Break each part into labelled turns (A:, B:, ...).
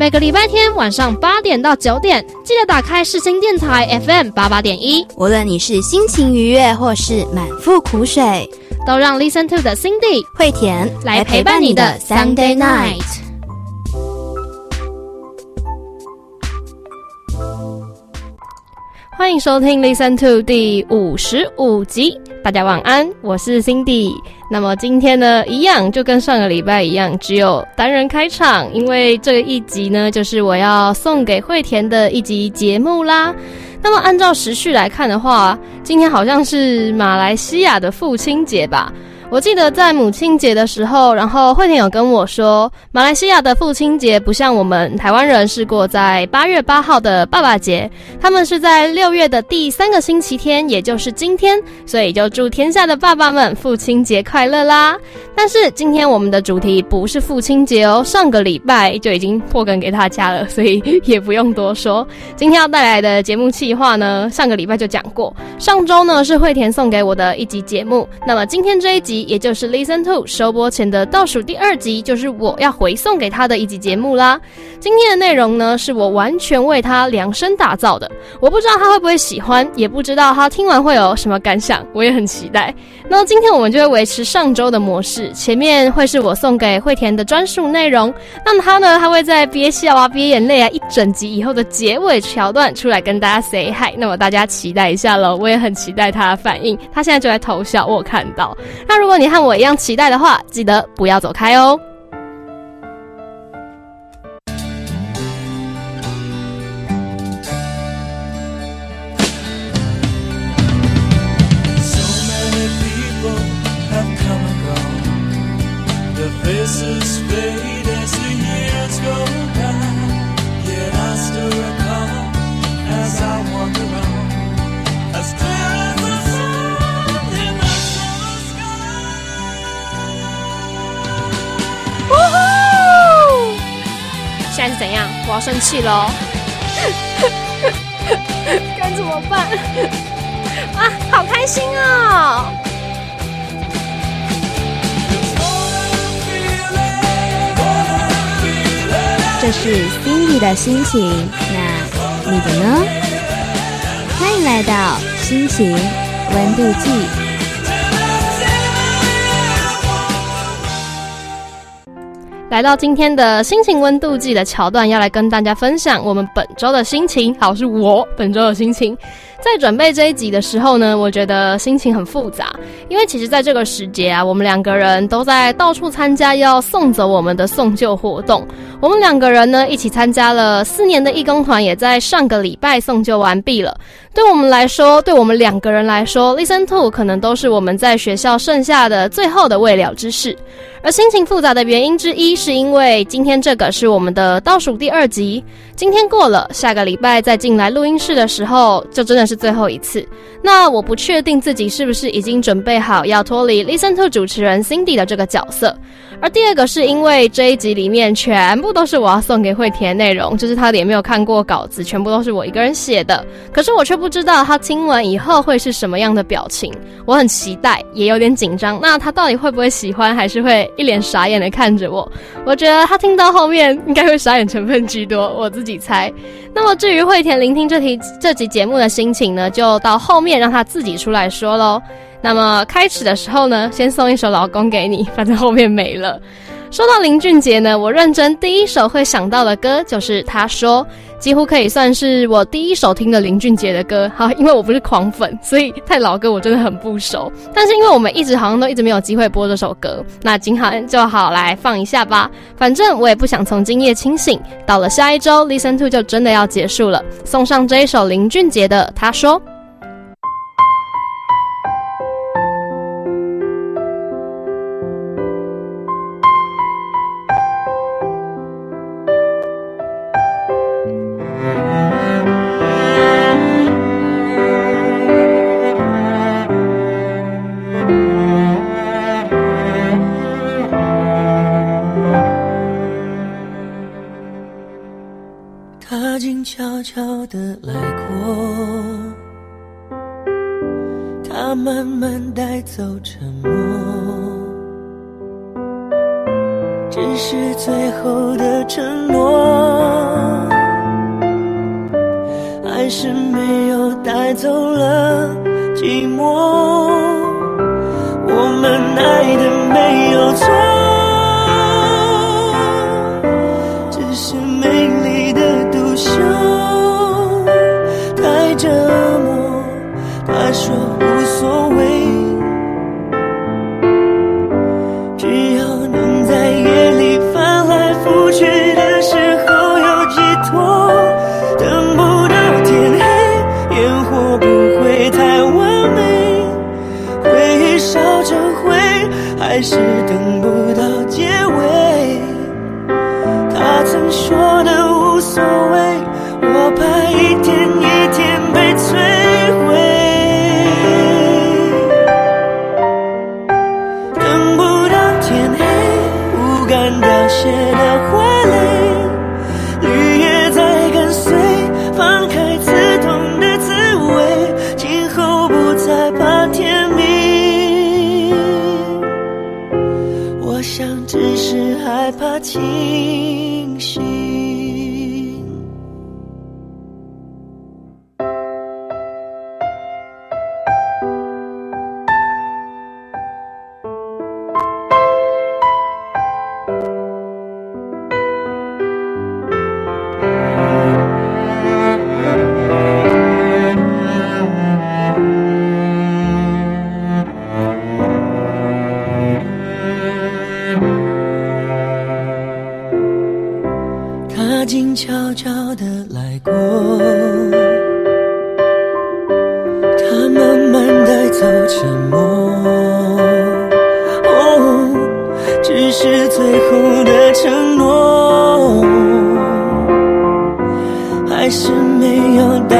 A: 每个礼拜天晚上八点到九点，记得打开世新电台 FM 八八点一。
B: 无论你是心情愉悦或是满腹苦水，
A: 都让 Listen to 的 Cindy
B: 惠田
A: 来陪伴你的 Sunday night。欢迎收听 Listen to 第五十五集，大家晚安，我是 Cindy。那么今天呢，一样就跟上个礼拜一样，只有单人开场，因为这一集呢，就是我要送给惠田的一集节目啦。那么按照时序来看的话，今天好像是马来西亚的父亲节吧。我记得在母亲节的时候，然后惠田有跟我说，马来西亚的父亲节不像我们台湾人是过在八月八号的爸爸节，他们是在六月的第三个星期天，也就是今天，所以就祝天下的爸爸们父亲节快乐啦！但是今天我们的主题不是父亲节哦，上个礼拜就已经破梗给大家了，所以也不用多说。今天要带来的节目计划呢，上个礼拜就讲过，上周呢是惠田送给我的一集节目，那么今天这一集。也就是 Listen to 收播前的倒数第二集，就是我要回送给他的一集节目啦。今天的内容呢，是我完全为他量身打造的。我不知道他会不会喜欢，也不知道他听完会有什么感想，我也很期待。那今天我们就会维持上周的模式，前面会是我送给惠田的专属内容，那么他呢，他会在憋笑啊、憋眼泪啊一整集以后的结尾桥段出来跟大家 say hi。那么大家期待一下喽，我也很期待他的反应。他现在就在偷笑，我看到。那如如果你和我一样期待的话，记得不要走开哦。喽！该怎么办？啊，好开心哦！
B: 这是 Cindy 的心情，那你的呢？欢迎来到心情温度计。
A: 来到今天的心情温度计的桥段，要来跟大家分享我们本周的心情。好，是我本周的心情。在准备这一集的时候呢，我觉得心情很复杂，因为其实在这个时节啊，我们两个人都在到处参加要送走我们的送旧活动。我们两个人呢，一起参加了四年的义工团，也在上个礼拜送旧完毕了。对我们来说，对我们两个人来说，Listen to 可能都是我们在学校剩下的最后的未了之事。而心情复杂的原因之一，是因为今天这个是我们的倒数第二集。今天过了，下个礼拜再进来录音室的时候，就真的是最后一次。那我不确定自己是不是已经准备好要脱离 Listen to 主持人 Cindy 的这个角色。而第二个是因为这一集里面全部都是我要送给惠田内容，就是他也没有看过稿子，全部都是我一个人写的。可是我却不知道他听完以后会是什么样的表情，我很期待，也有点紧张。那他到底会不会喜欢，还是会一脸傻眼的看着我？我觉得他听到后面应该会傻眼成分居多，我自己猜。那么至于惠田聆听这题这集节目的心情呢，就到后面让他自己出来说喽。那么开始的时候呢，先送一首《老公》给你，反正后面没了。说到林俊杰呢，我认真第一首会想到的歌就是他说，几乎可以算是我第一首听的林俊杰的歌。好，因为我不是狂粉，所以太老歌我真的很不熟。但是因为我们一直好像都一直没有机会播这首歌，那今好就好来放一下吧。反正我也不想从今夜清醒，到了下一周 Listen to 就真的要结束了。送上这一首林俊杰的他说。
C: 还是没有带走了寂寞。我们爱的没有错。是最后的承诺还是没有带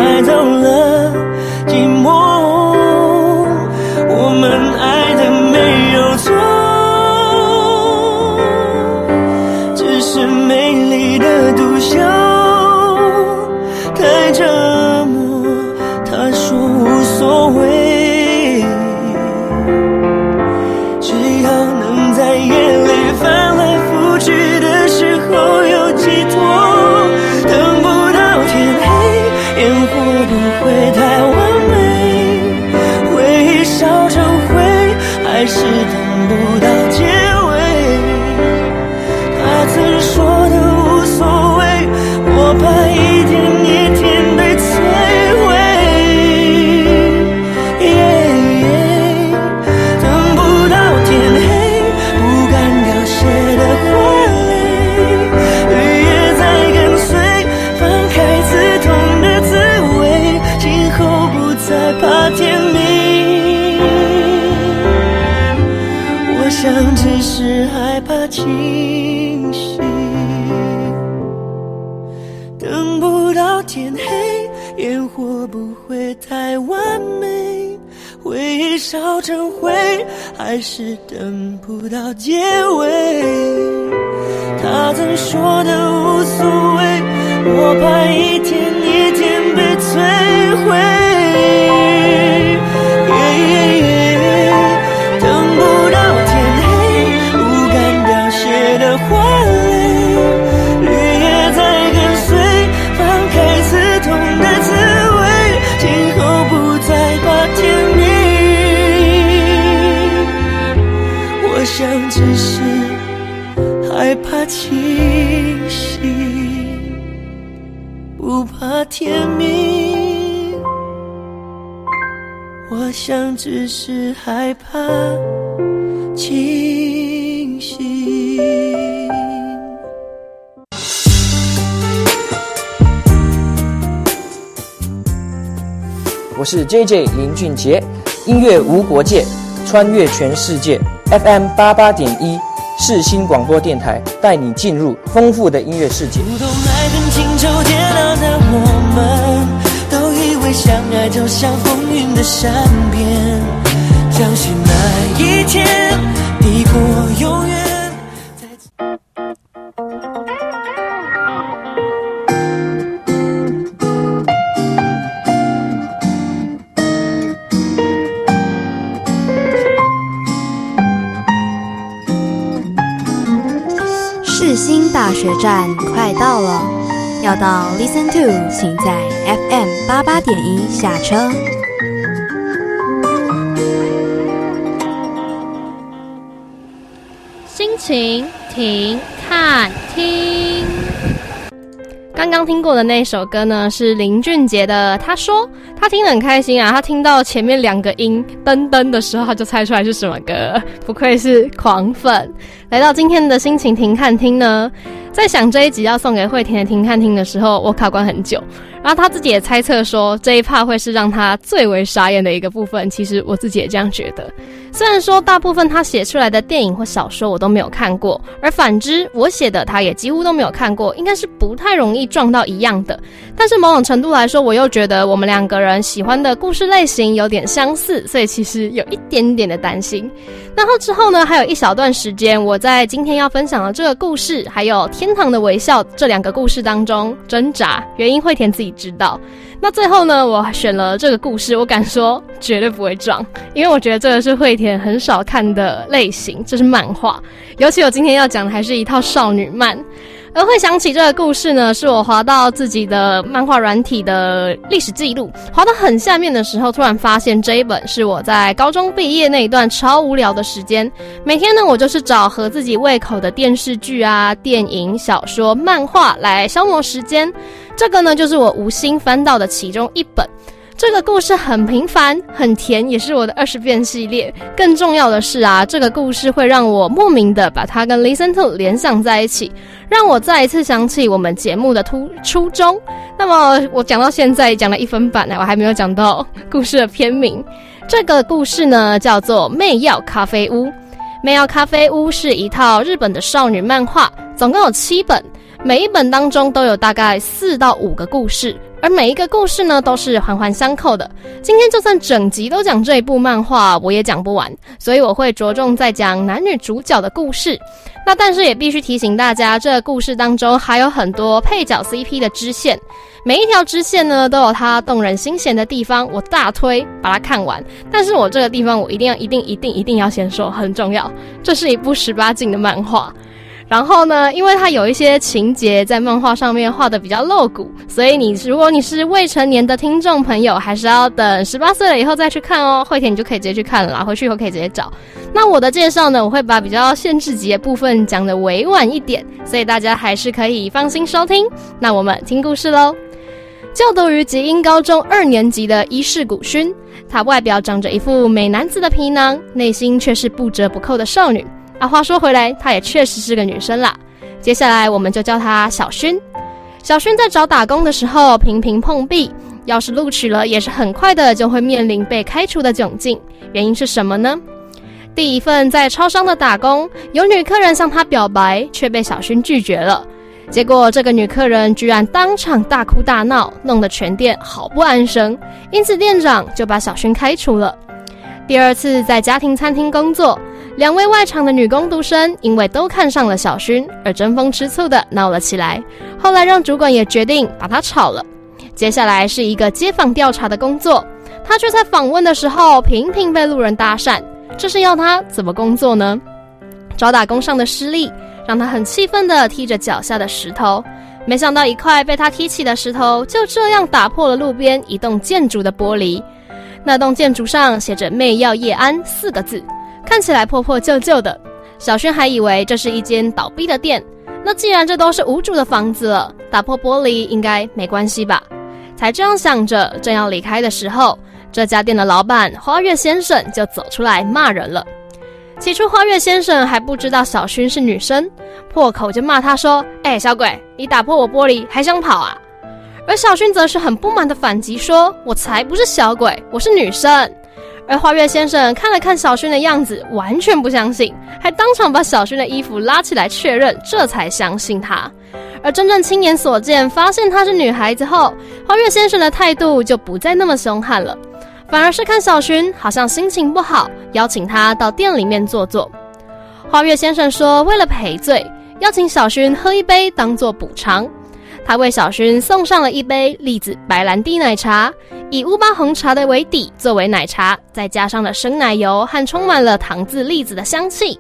C: 还是等不到结尾。他曾说的无所谓，我怕一甜蜜。我想只是害怕清醒。
D: 我是 J J 林俊杰，音乐无国界，穿越全世界，FM 八八点一。世新广播电台带你进入丰富的音乐世界。
C: 不懂爱恨情愁煎熬的我们，都以为相爱就像风云的善变，相信那一天抵过永远。
B: 站快到了，要到 Listen to，请在 FM 八八点一下车。
A: 心情停看听。刚刚听过的那首歌呢，是林俊杰的。他说他听得很开心啊，他听到前面两个音噔噔的时候，他就猜出来是什么歌。不愧是狂粉。来到今天的心情停看听呢，在想这一集要送给慧婷的停看听的时候，我卡关很久。然后他自己也猜测说，这一趴会是让他最为傻眼的一个部分。其实我自己也这样觉得。虽然说大部分他写出来的电影或小说我都没有看过，而反之我写的他也几乎都没有看过，应该是不太容易撞到一样的。但是某种程度来说，我又觉得我们两个人喜欢的故事类型有点相似，所以其实有一点点的担心。然后之后呢，还有一小段时间，我在今天要分享的这个故事，还有《天堂的微笑》这两个故事当中挣扎，原因惠田自己知道。那最后呢，我选了这个故事，我敢说绝对不会撞，因为我觉得这个是惠田很少看的类型，这是漫画，尤其我今天要讲的还是一套少女漫。而会想起这个故事呢，是我滑到自己的漫画软体的历史记录，滑到很下面的时候，突然发现这一本是我在高中毕业那一段超无聊的时间，每天呢，我就是找合自己胃口的电视剧啊、电影、小说、漫画来消磨时间。这个呢，就是我无心翻到的其中一本。这个故事很平凡，很甜，也是我的二十遍系列。更重要的是啊，这个故事会让我莫名的把它跟 Listen to 联想在一起，让我再一次想起我们节目的初初衷。那么我讲到现在讲了一分半呢，我还没有讲到故事的片名。这个故事呢叫做《媚药咖啡屋》。《媚药咖啡屋》是一套日本的少女漫画，总共有七本，每一本当中都有大概四到五个故事。而每一个故事呢，都是环环相扣的。今天就算整集都讲这一部漫画，我也讲不完，所以我会着重在讲男女主角的故事。那但是也必须提醒大家，这个故事当中还有很多配角 CP 的支线，每一条支线呢都有它动人心弦的地方，我大推把它看完。但是我这个地方我一定要、一定、一定、一定要先说，很重要，这是一部十八禁的漫画。然后呢，因为它有一些情节在漫画上面画的比较露骨，所以你如果你是未成年的听众朋友，还是要等十八岁了以后再去看哦。会田你就可以直接去看了，回去以后可以直接找。那我的介绍呢，我会把比较限制级的部分讲的委婉一点，所以大家还是可以放心收听。那我们听故事喽。就读于吉英高中二年级的伊势古勋，他外表长着一副美男子的皮囊，内心却是不折不扣的少女。啊，话说回来，她也确实是个女生啦。接下来，我们就叫她小薰。小薰在找打工的时候频频碰壁，要是录取了，也是很快的就会面临被开除的窘境。原因是什么呢？第一份在超商的打工，有女客人向她表白，却被小薰拒绝了。结果，这个女客人居然当场大哭大闹，弄得全店好不安生。因此，店长就把小薰开除了。第二次在家庭餐厅工作。两位外场的女工读生因为都看上了小薰，而争风吃醋的闹了起来。后来让主管也决定把她炒了。接下来是一个街访调查的工作，她却在访问的时候频频被路人搭讪，这是要她怎么工作呢？找打工上的失利，让她很气愤的踢着脚下的石头。没想到一块被她踢起的石头就这样打破了路边一栋建筑的玻璃。那栋建筑上写着“媚药叶安”四个字。看起来破破旧旧的，小轩还以为这是一间倒闭的店。那既然这都是无主的房子了，打破玻璃应该没关系吧？才这样想着，正要离开的时候，这家店的老板花月先生就走出来骂人了。起初花月先生还不知道小薰是女生，破口就骂他说：“哎，小鬼，你打破我玻璃还想跑啊？”而小薰则是很不满的反击说：“我才不是小鬼，我是女生。”而花月先生看了看小薰的样子，完全不相信，还当场把小薰的衣服拉起来确认，这才相信他。而真正亲眼所见，发现她是女孩子后，花月先生的态度就不再那么凶悍了，反而是看小薰好像心情不好，邀请她到店里面坐坐。花月先生说，为了赔罪，邀请小薰喝一杯当做补偿。他为小薰送上了一杯栗子白兰地奶茶，以乌巴红茶的为底作为奶茶，再加上了生奶油和充满了糖渍栗子的香气。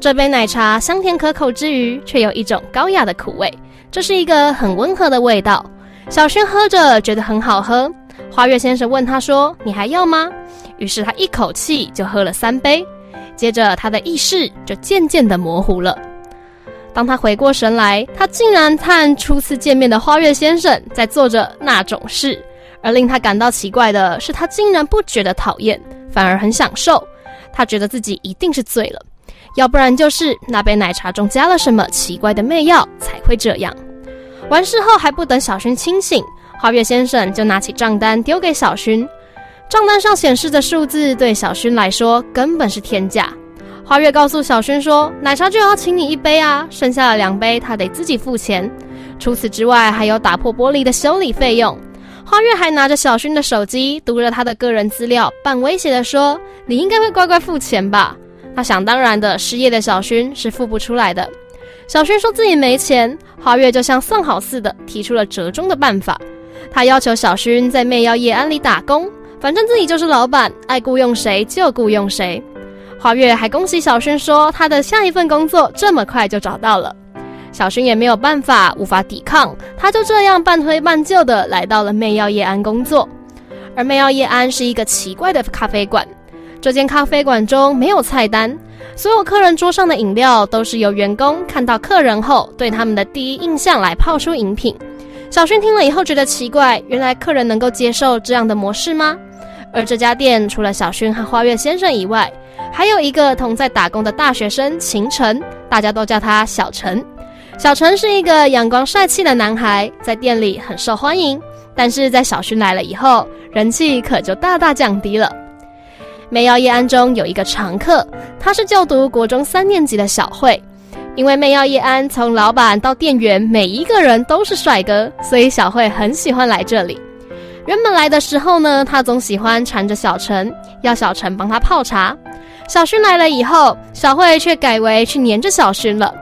A: 这杯奶茶香甜可口之余，却有一种高雅的苦味，这是一个很温和的味道。小薰喝着觉得很好喝。花月先生问他说：“你还要吗？”于是他一口气就喝了三杯，接着他的意识就渐渐的模糊了。当他回过神来，他竟然看初次见面的花月先生在做着那种事。而令他感到奇怪的是，他竟然不觉得讨厌，反而很享受。他觉得自己一定是醉了，要不然就是那杯奶茶中加了什么奇怪的媚药才会这样。完事后还不等小薰清醒，花月先生就拿起账单丢给小薰。账单上显示的数字对小薰来说根本是天价。花月告诉小薰说：“奶茶就要请你一杯啊，剩下的两杯他得自己付钱。除此之外，还有打破玻璃的修理费用。”花月还拿着小薰的手机，读着他的个人资料，半威胁的说：“你应该会乖乖付钱吧？”他想当然的，失业的小薰是付不出来的。小薰说自己没钱，花月就像算好似的提出了折中的办法。他要求小薰在媚药叶安里打工，反正自己就是老板，爱雇佣谁就雇佣谁。花月还恭喜小薰说他的下一份工作这么快就找到了。小薰也没有办法，无法抵抗，他就这样半推半就的来到了媚药夜安工作。而媚药夜安是一个奇怪的咖啡馆，这间咖啡馆中没有菜单，所有客人桌上的饮料都是由员工看到客人后对他们的第一印象来泡出饮品。小薰听了以后觉得奇怪，原来客人能够接受这样的模式吗？而这家店除了小薰和花月先生以外，还有一个同在打工的大学生秦晨，大家都叫他小陈。小陈是一个阳光帅气的男孩，在店里很受欢迎。但是在小薰来了以后，人气可就大大降低了。媚药夜安中有一个常客，他是就读国中三年级的小慧。因为媚药夜安从老板到店员每一个人都是帅哥，所以小慧很喜欢来这里。原本来的时候呢，他总喜欢缠着小陈，要小陈帮他泡茶。小薰来了以后，小慧却改为去黏着小薰了。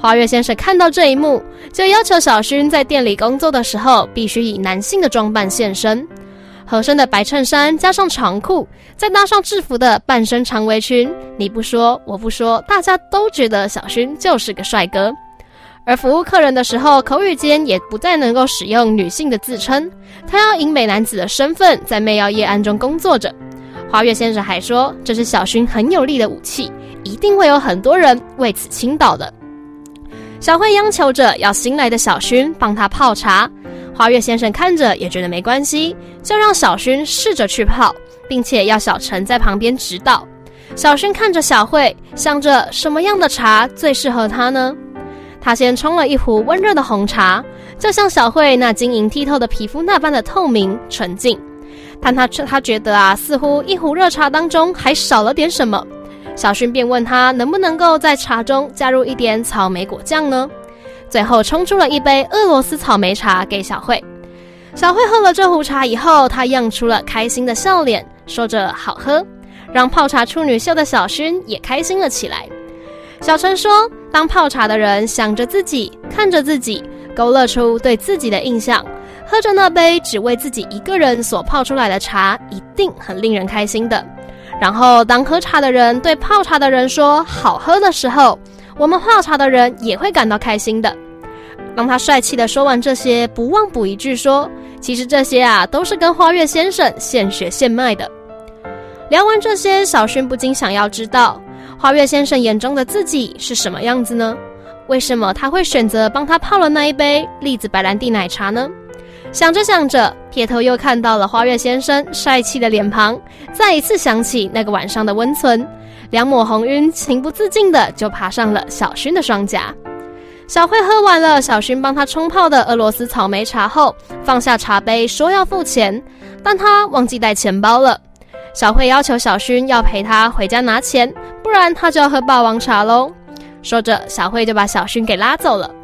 A: 花月先生看到这一幕，就要求小薰在店里工作的时候必须以男性的装扮现身，合身的白衬衫加上长裤，再搭上制服的半身长围裙。你不说，我不说，大家都觉得小薰就是个帅哥。而服务客人的时候，口语间也不再能够使用女性的自称，他要以美男子的身份在媚药夜案中工作着。花月先生还说，这是小薰很有力的武器，一定会有很多人为此倾倒的。小慧央求着要新来的小薰帮她泡茶，花月先生看着也觉得没关系，就让小薰试着去泡，并且要小陈在旁边指导。小薰看着小慧，想着什么样的茶最适合她呢？他先冲了一壶温热的红茶，就像小慧那晶莹剔透的皮肤那般的透明纯净。但他他觉得啊，似乎一壶热茶当中还少了点什么。小薰便问他能不能够在茶中加入一点草莓果酱呢？最后冲出了一杯俄罗斯草莓茶给小慧。小慧喝了这壶茶以后，她漾出了开心的笑脸，说着好喝，让泡茶处女秀的小薰也开心了起来。小陈说：“当泡茶的人想着自己，看着自己，勾勒出对自己的印象，喝着那杯只为自己一个人所泡出来的茶，一定很令人开心的。”然后，当喝茶的人对泡茶的人说“好喝”的时候，我们泡茶的人也会感到开心的。当他帅气的说完这些，不忘补一句说：“其实这些啊，都是跟花月先生现学现卖的。”聊完这些，小薰不禁想要知道，花月先生眼中的自己是什么样子呢？为什么他会选择帮他泡了那一杯栗子白兰地奶茶呢？想着想着，撇头又看到了花月先生帅气的脸庞，再一次想起那个晚上的温存，两抹红晕情不自禁的就爬上了小薰的双颊。小慧喝完了小薰帮她冲泡的俄罗斯草莓茶后，放下茶杯说要付钱，但她忘记带钱包了。小慧要求小薰要陪她回家拿钱，不然她就要喝霸王茶喽。说着，小慧就把小薰给拉走了。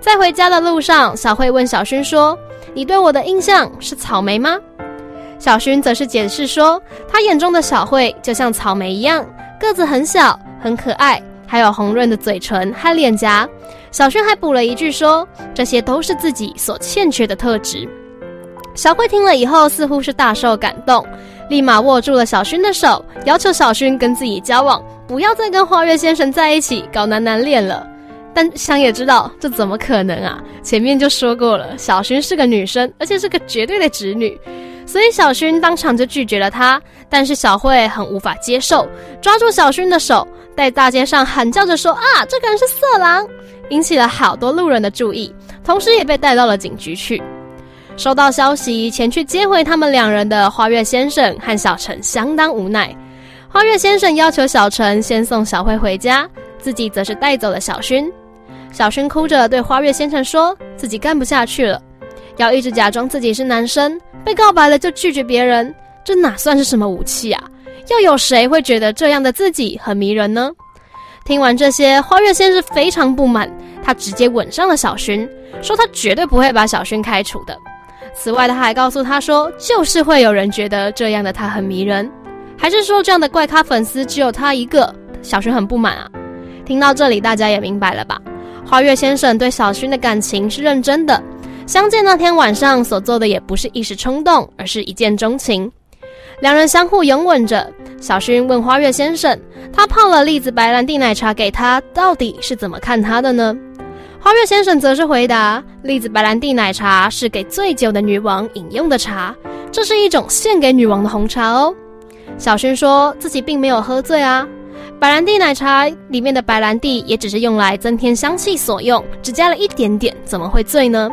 A: 在回家的路上，小慧问小薰说。你对我的印象是草莓吗？小薰则是解释说，他眼中的小慧就像草莓一样，个子很小，很可爱，还有红润的嘴唇和脸颊。小薰还补了一句说，这些都是自己所欠缺的特质。小慧听了以后，似乎是大受感动，立马握住了小薰的手，要求小薰跟自己交往，不要再跟花月先生在一起搞男男恋了。但想也知道，这怎么可能啊？前面就说过了，小薰是个女生，而且是个绝对的直女，所以小薰当场就拒绝了他。但是小慧很无法接受，抓住小薰的手，在大街上喊叫着说：“啊，这个人是色狼！”引起了好多路人的注意，同时也被带到了警局去。收到消息，前去接回他们两人的花月先生和小陈相当无奈。花月先生要求小陈先送小慧回家，自己则是带走了小薰。小薰哭着对花月先生说：“自己干不下去了，要一直假装自己是男生，被告白了就拒绝别人，这哪算是什么武器啊？要有谁会觉得这样的自己很迷人呢？”听完这些，花月先生非常不满，他直接吻上了小薰，说他绝对不会把小薰开除的。此外，他还告诉他说，就是会有人觉得这样的他很迷人，还是说这样的怪咖粉丝只有他一个？小薰很不满啊。听到这里，大家也明白了吧？花月先生对小薰的感情是认真的，相见那天晚上所做的也不是一时冲动，而是一见钟情。两人相互拥吻着，小薰问花月先生：“他泡了栗子白兰地奶茶给他，到底是怎么看他的呢？”花月先生则是回答：“栗子白兰地奶茶是给醉酒的女王饮用的茶，这是一种献给女王的红茶哦。”小薰说自己并没有喝醉啊。白兰地奶茶里面的白兰地也只是用来增添香气所用，只加了一点点，怎么会醉呢？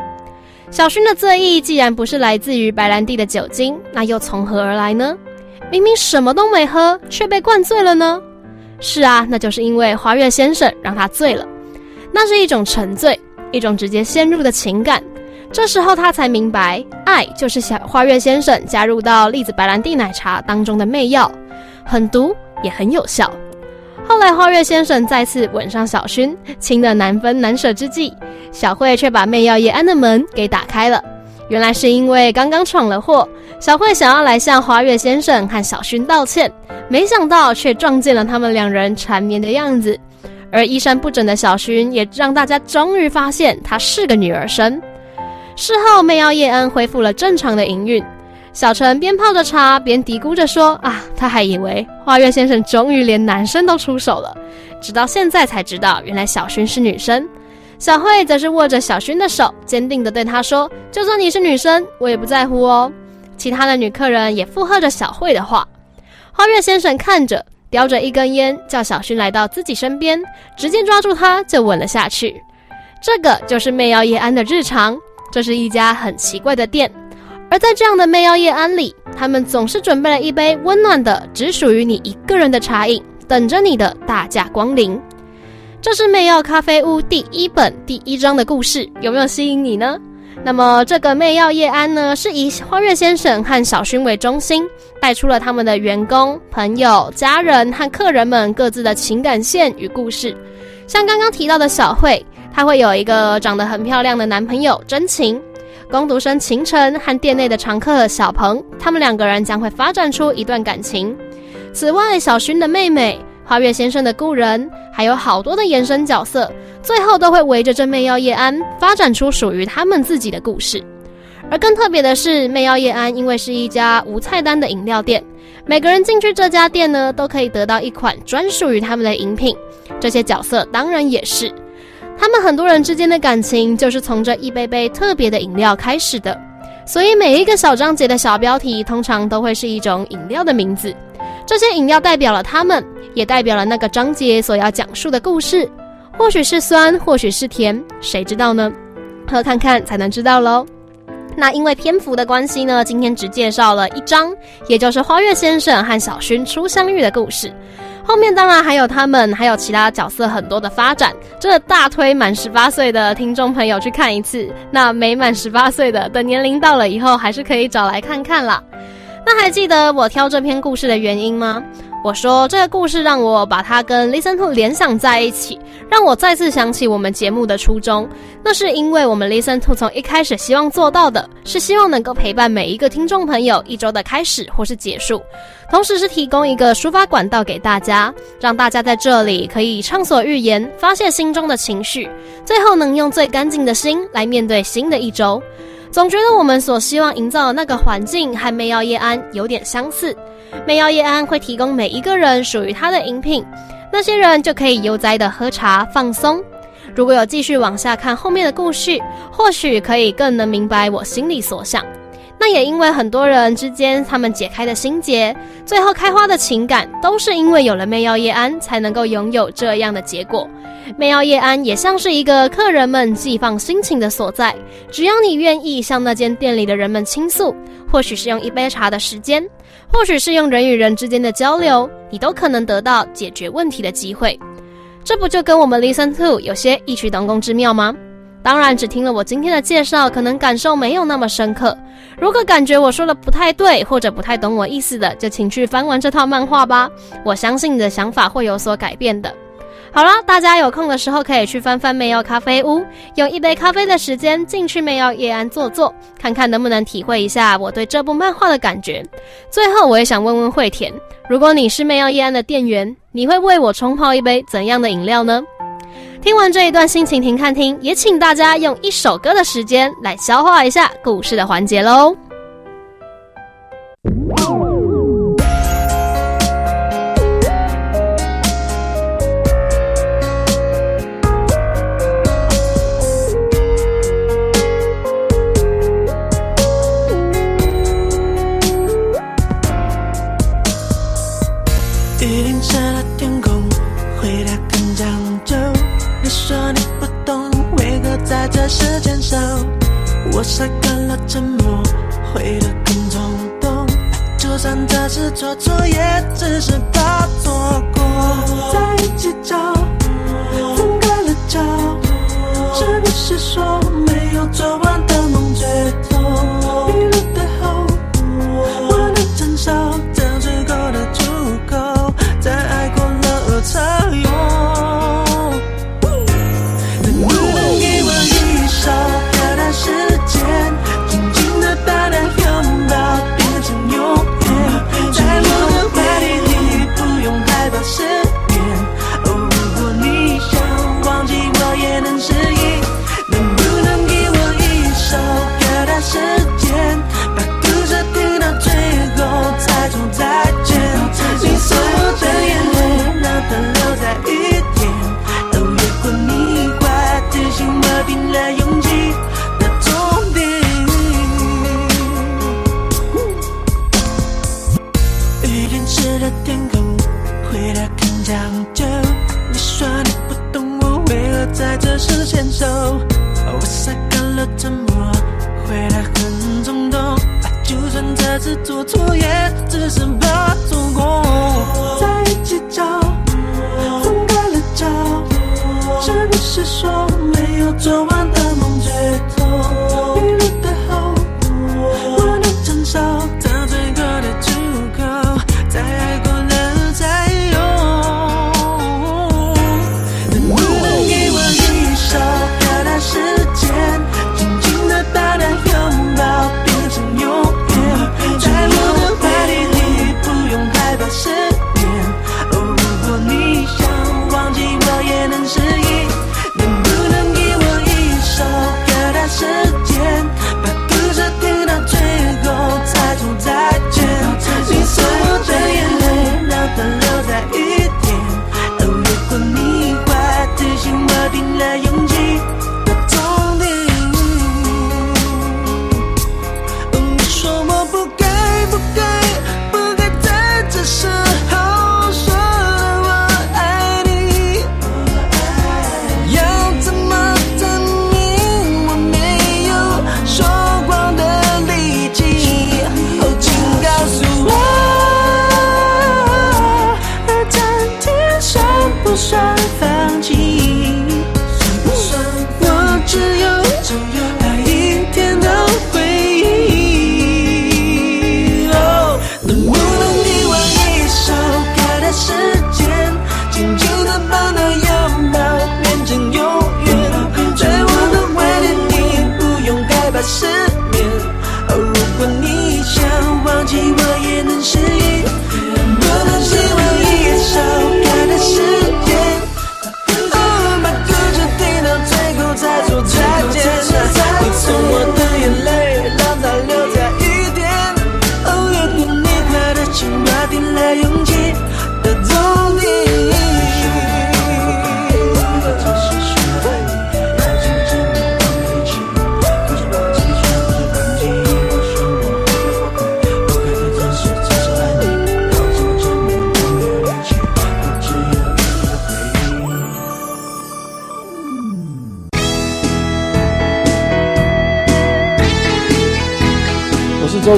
A: 小薰的醉意既然不是来自于白兰地的酒精，那又从何而来呢？明明什么都没喝，却被灌醉了呢？是啊，那就是因为花月先生让他醉了，那是一种沉醉，一种直接陷入的情感。这时候他才明白，爱就是小花月先生加入到栗子白兰地奶茶当中的媚药，很毒也很有效。后来，花月先生再次吻上小薰，亲的难分难舍之际，小慧却把媚药叶安的门给打开了。原来是因为刚刚闯了祸，小慧想要来向花月先生和小薰道歉，没想到却撞见了他们两人缠绵的样子。而衣衫不整的小薰也让大家终于发现她是个女儿身。事后，媚药叶恩恢复了正常的营运。小陈边泡着茶边嘀咕着说：“啊，他还以为花月先生终于连男生都出手了，直到现在才知道原来小薰是女生。”小慧则是握着小薰的手，坚定地对他说：“就算你是女生，我也不在乎哦。”其他的女客人也附和着小慧的话。花月先生看着，叼着一根烟，叫小薰来到自己身边，直接抓住她就吻了下去。这个就是媚药夜安的日常。这是一家很奇怪的店。而在这样的媚药夜安里，他们总是准备了一杯温暖的、只属于你一个人的茶饮，等着你的大驾光临。这是媚药咖啡屋第一本第一章的故事，有没有吸引你呢？那么这个媚药夜安呢，是以花月先生和小薰为中心，带出了他们的员工、朋友、家人和客人们各自的情感线与故事。像刚刚提到的小慧，她会有一个长得很漂亮的男朋友真情。工读生秦晨和店内的常客小鹏，他们两个人将会发展出一段感情。此外，小薰的妹妹、花月先生的故人，还有好多的延伸角色，最后都会围着这媚药叶安发展出属于他们自己的故事。而更特别的是，媚药叶安因为是一家无菜单的饮料店，每个人进去这家店呢，都可以得到一款专属于他们的饮品。这些角色当然也是。他们很多人之间的感情就是从这一杯杯特别的饮料开始的，所以每一个小章节的小标题通常都会是一种饮料的名字。这些饮料代表了他们，也代表了那个章节所要讲述的故事。或许是酸，或许是甜，谁知道呢？喝看看才能知道喽。那因为篇幅的关系呢，今天只介绍了一章，也就是花月先生和小薰初相遇的故事。后面当然还有他们，还有其他角色很多的发展，真的大推满十八岁的听众朋友去看一次。那没满十八岁的，等年龄到了以后，还是可以找来看看啦。那还记得我挑这篇故事的原因吗？我说这个故事让我把它跟 Listen to 联想在一起，让我再次想起我们节目的初衷。那是因为我们 Listen to 从一开始希望做到的是希望能够陪伴每一个听众朋友一周的开始或是结束，同时是提供一个抒发管道给大家，让大家在这里可以畅所欲言，发泄心中的情绪，最后能用最干净的心来面对新的一周。总觉得我们所希望营造的那个环境和媚药夜安有点相似。媚药夜安会提供每一个人属于他的饮品，那些人就可以悠哉的喝茶放松。如果有继续往下看后面的故事，或许可以更能明白我心里所想。那也因为很多人之间他们解开的心结，最后开花的情感，都是因为有了媚药夜安，才能够拥有这样的结果。媚药夜安也像是一个客人们寄放心情的所在，只要你愿意向那间店里的人们倾诉，或许是用一杯茶的时间，或许是用人与人之间的交流，你都可能得到解决问题的机会。这不就跟我们 listen to 有些异曲同工之妙吗？当然，只听了我今天的介绍，可能感受没有那么深刻。如果感觉我说的不太对，或者不太懂我意思的，就请去翻完这套漫画吧。我相信你的想法会有所改变的。好了，大家有空的时候可以去翻翻媚药咖啡屋，用一杯咖啡的时间进去媚药夜安坐坐，看看能不能体会一下我对这部漫画的感觉。最后，我也想问问惠田，如果你是媚药夜安的店员，你会为我冲泡一杯怎样的饮料呢？听完这一段心情停看听，也请大家用一首歌的时间来消化一下故事的环节喽。
C: 时间少我晒干了沉默，悔得更冲动。就算这次做错，也只是怕错过。在一起找，分开了脚，是不是说没有做完的梦最痛？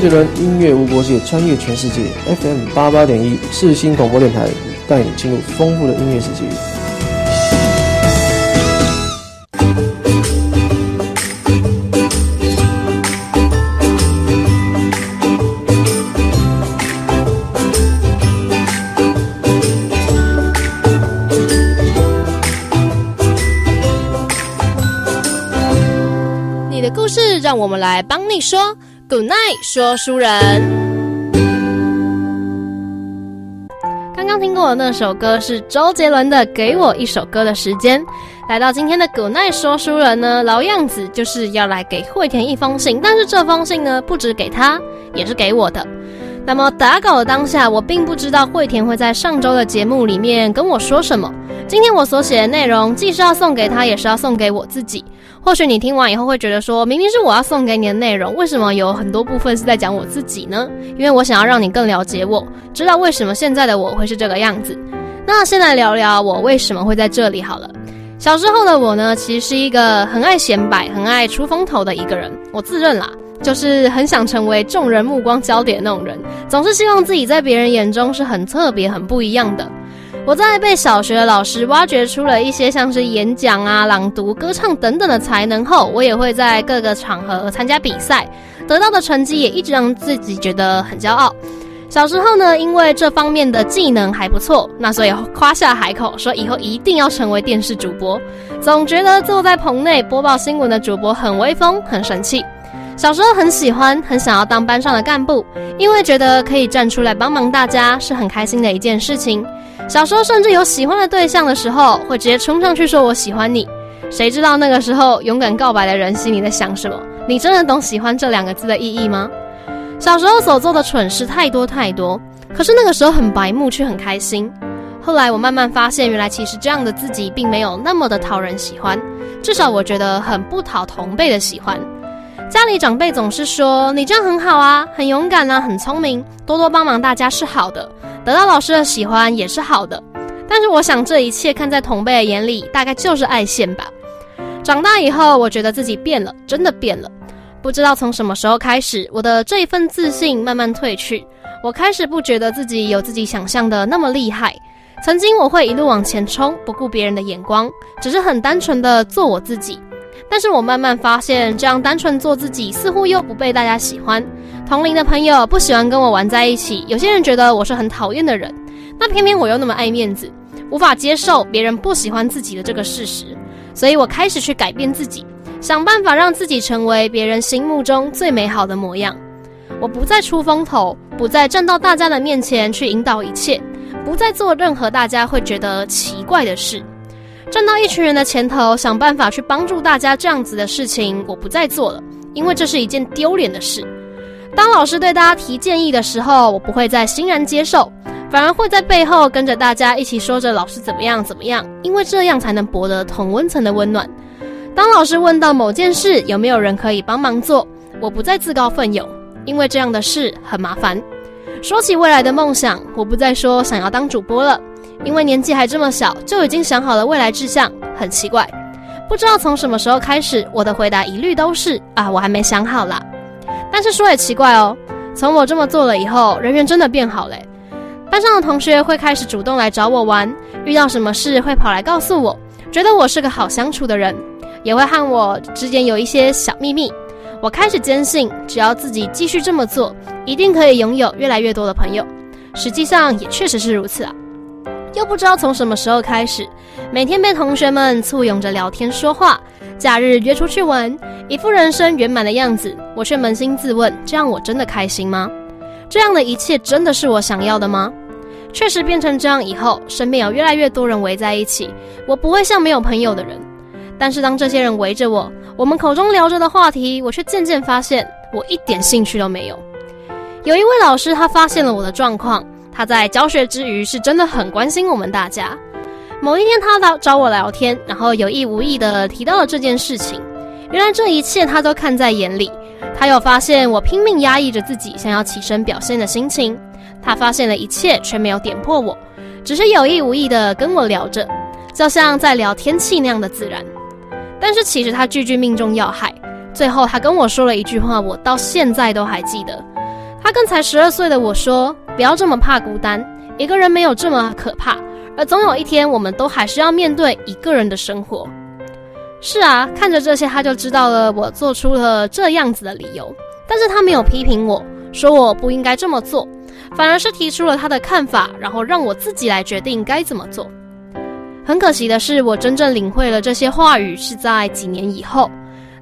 E: 杰伦，音乐无国界，穿越全世界。FM 八八点一，世新广播电台，带你进入丰富的音乐世界。
A: 你的故事，让我们来帮你说。Good night，说书人。刚刚听过的那首歌是周杰伦的《给我一首歌的时间》。来到今天的 Good night，说书人呢，老样子就是要来给惠田一封信，但是这封信呢，不止给他，也是给我的。那么打稿的当下，我并不知道惠田会在上周的节目里面跟我说什么。今天我所写的内容，既是要送给他，也是要送给我自己。或许你听完以后会觉得说，明明是我要送给你的内容，为什么有很多部分是在讲我自己呢？因为我想要让你更了解我，知道为什么现在的我会是这个样子。那先来聊聊我为什么会在这里好了。小时候的我呢，其实是一个很爱显摆、很爱出风头的一个人。我自认啦，就是很想成为众人目光焦点那种人，总是希望自己在别人眼中是很特别、很不一样的。我在被小学的老师挖掘出了一些像是演讲啊、朗读、歌唱等等的才能后，我也会在各个场合参加比赛，得到的成绩也一直让自己觉得很骄傲。小时候呢，因为这方面的技能还不错，那所以夸下海口说以后一定要成为电视主播。总觉得坐在棚内播报新闻的主播很威风、很神气。小时候很喜欢，很想要当班上的干部，因为觉得可以站出来帮忙大家是很开心的一件事情。小时候甚至有喜欢的对象的时候，会直接冲上去说“我喜欢你”。谁知道那个时候勇敢告白的人心里在想什么？你真的懂“喜欢”这两个字的意义吗？小时候所做的蠢事太多太多，可是那个时候很白目，却很开心。后来我慢慢发现，原来其实这样的自己并没有那么的讨人喜欢，至少我觉得很不讨同辈的喜欢。家里长辈总是说你这样很好啊，很勇敢啊，很聪明，多多帮忙大家是好的，得到老师的喜欢也是好的。但是我想这一切看在同辈的眼里，大概就是爱现吧。长大以后，我觉得自己变了，真的变了。不知道从什么时候开始，我的这一份自信慢慢褪去，我开始不觉得自己有自己想象的那么厉害。曾经我会一路往前冲，不顾别人的眼光，只是很单纯的做我自己。但是我慢慢发现，这样单纯做自己似乎又不被大家喜欢。同龄的朋友不喜欢跟我玩在一起，有些人觉得我是很讨厌的人。那偏偏我又那么爱面子，无法接受别人不喜欢自己的这个事实。所以我开始去改变自己，想办法让自己成为别人心目中最美好的模样。我不再出风头，不再站到大家的面前去引导一切，不再做任何大家会觉得奇怪的事。站到一群人的前头，想办法去帮助大家，这样子的事情我不再做了，因为这是一件丢脸的事。当老师对大家提建议的时候，我不会再欣然接受，反而会在背后跟着大家一起说着老师怎么样怎么样，因为这样才能博得同温层的温暖。当老师问到某件事有没有人可以帮忙做，我不再自告奋勇，因为这样的事很麻烦。说起未来的梦想，我不再说想要当主播了。因为年纪还这么小，就已经想好了未来志向，很奇怪。不知道从什么时候开始，我的回答一律都是啊，我还没想好啦。但是说也奇怪哦，从我这么做了以后，人缘真的变好嘞。班上的同学会开始主动来找我玩，遇到什么事会跑来告诉我，觉得我是个好相处的人，也会和我之间有一些小秘密。我开始坚信，只要自己继续这么做，一定可以拥有越来越多的朋友。实际上也确实是如此啊。又不知道从什么时候开始，每天被同学们簇拥着聊天说话，假日约出去玩，一副人生圆满的样子。我却扪心自问：这样我真的开心吗？这样的一切真的是我想要的吗？确实变成这样以后，身边有越来越多人围在一起，我不会像没有朋友的人。但是当这些人围着我，我们口中聊着的话题，我却渐渐发现我一点兴趣都没有。有一位老师，他发现了我的状况。他在教学之余是真的很关心我们大家。某一天，他到找我聊天，然后有意无意的提到了这件事情。原来这一切他都看在眼里。他有发现我拼命压抑着自己想要起身表现的心情。他发现了一切，却没有点破我，只是有意无意的跟我聊着，就像在聊天气那样的自然。但是其实他句句命中要害。最后他跟我说了一句话，我到现在都还记得。他跟才十二岁的我说：“不要这么怕孤单，一个人没有这么可怕，而总有一天，我们都还是要面对一个人的生活。”是啊，看着这些，他就知道了我做出了这样子的理由，但是他没有批评我说我不应该这么做，反而是提出了他的看法，然后让我自己来决定该怎么做。很可惜的是，我真正领会了这些话语是在几年以后。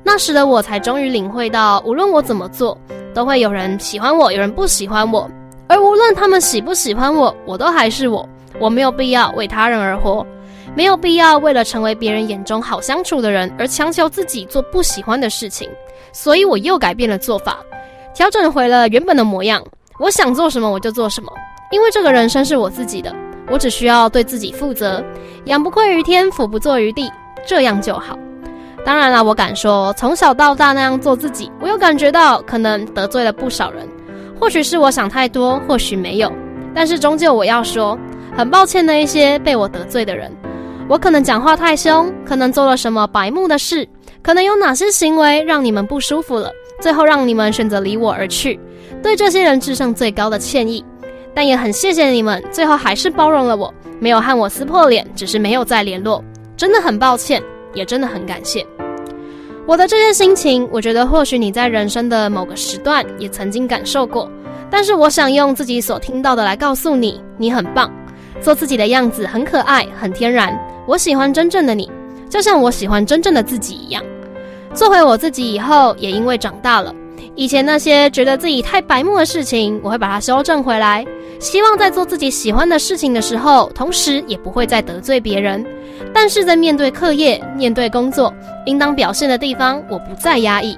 A: 那时的我才终于领会到，无论我怎么做，都会有人喜欢我，有人不喜欢我。而无论他们喜不喜欢我，我都还是我。我没有必要为他人而活，没有必要为了成为别人眼中好相处的人而强求自己做不喜欢的事情。所以我又改变了做法，调整回了原本的模样。我想做什么我就做什么，因为这个人生是我自己的，我只需要对自己负责。仰不愧于天，俯不怍于地，这样就好。当然了，我敢说，从小到大那样做自己，我又感觉到可能得罪了不少人。或许是我想太多，或许没有。但是终究我要说，很抱歉那一些被我得罪的人。我可能讲话太凶，可能做了什么白目的事，可能有哪些行为让你们不舒服了，最后让你们选择离我而去。对这些人致上最高的歉意。但也很谢谢你们，最后还是包容了我，没有和我撕破脸，只是没有再联络。真的很抱歉。也真的很感谢我的这些心情，我觉得或许你在人生的某个时段也曾经感受过，但是我想用自己所听到的来告诉你，你很棒，做自己的样子很可爱，很天然。我喜欢真正的你，就像我喜欢真正的自己一样。做回我自己以后，也因为长大了，以前那些觉得自己太白目的事情，我会把它修正回来。希望在做自己喜欢的事情的时候，同时也不会再得罪别人。但是在面对课业、面对工作，应当表现的地方，我不再压抑。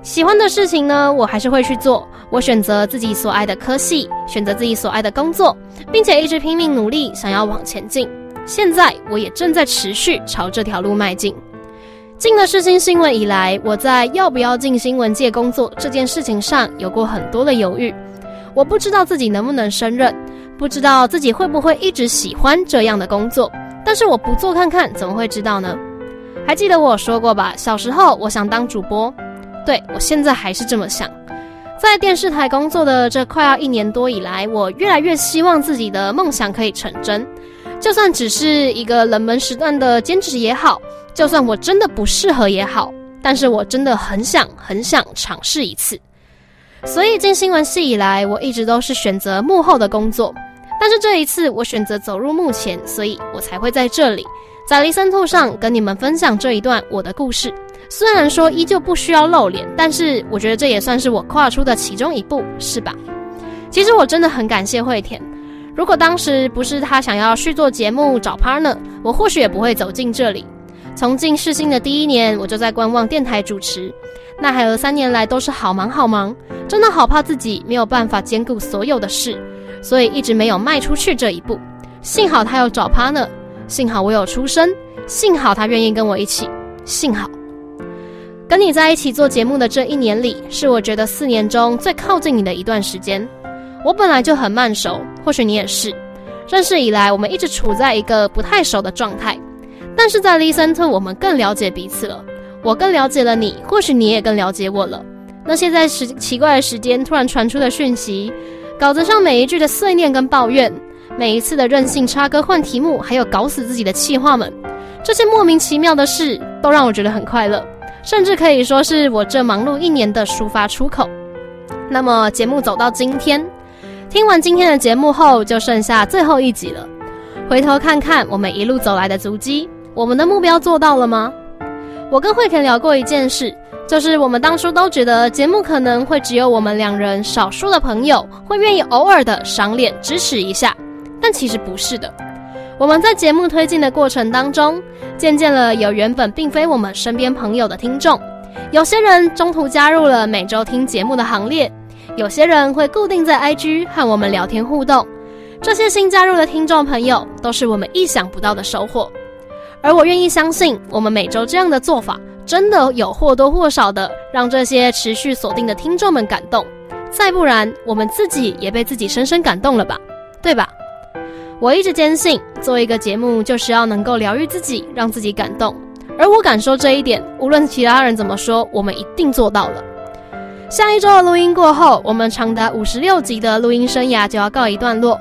A: 喜欢的事情呢，我还是会去做。我选择自己所爱的科系，选择自己所爱的工作，并且一直拼命努力，想要往前进。现在我也正在持续朝这条路迈进。进了世新新闻以来，我在要不要进新闻界工作这件事情上有过很多的犹豫。我不知道自己能不能胜任，不知道自己会不会一直喜欢这样的工作。但是我不做看看，怎么会知道呢？还记得我说过吧？小时候我想当主播，对我现在还是这么想。在电视台工作的这快要一年多以来，我越来越希望自己的梦想可以成真。就算只是一个冷门时段的兼职也好，就算我真的不适合也好，但是我真的很想很想尝试一次。所以进新闻系以来，我一直都是选择幕后的工作。但是这一次，我选择走入幕前，所以我才会在这里，在离森兔上跟你们分享这一段我的故事。虽然说依旧不需要露脸，但是我觉得这也算是我跨出的其中一步，是吧？其实我真的很感谢惠田，如果当时不是他想要续做节目找 partner，我或许也不会走进这里。从进世新的第一年，我就在观望电台主持。那海儿三年来都是好忙好忙，真的好怕自己没有办法兼顾所有的事，所以一直没有迈出去这一步。幸好他有找 partner，幸好我有出身，幸好他愿意跟我一起，幸好跟你在一起做节目的这一年里，是我觉得四年中最靠近你的一段时间。我本来就很慢熟，或许你也是。认识以来，我们一直处在一个不太熟的状态，但是在 Listen to，我们更了解彼此了。我更了解了你，或许你也更了解我了。那些在时奇怪的时间突然传出的讯息，稿子上每一句的碎念跟抱怨，每一次的任性插歌换题目，还有搞死自己的气话们，这些莫名其妙的事都让我觉得很快乐，甚至可以说是我这忙碌一年的抒发出口。那么节目走到今天，听完今天的节目后，就剩下最后一集了。回头看看我们一路走来的足迹，我们的目标做到了吗？我跟慧肯聊过一件事，就是我们当初都觉得节目可能会只有我们两人少数的朋友会愿意偶尔的赏脸支持一下，但其实不是的。我们在节目推进的过程当中，渐渐了有原本并非我们身边朋友的听众，有些人中途加入了每周听节目的行列，有些人会固定在 IG 和我们聊天互动。这些新加入的听众朋友，都是我们意想不到的收获。而我愿意相信，我们每周这样的做法，真的有或多或少的让这些持续锁定的听众们感动。再不然，我们自己也被自己深深感动了吧，对吧？我一直坚信，做一个节目就是要能够疗愈自己，让自己感动。而我敢说这一点，无论其他人怎么说，我们一定做到了。下一周的录音过后，我们长达五十六集的录音生涯就要告一段落。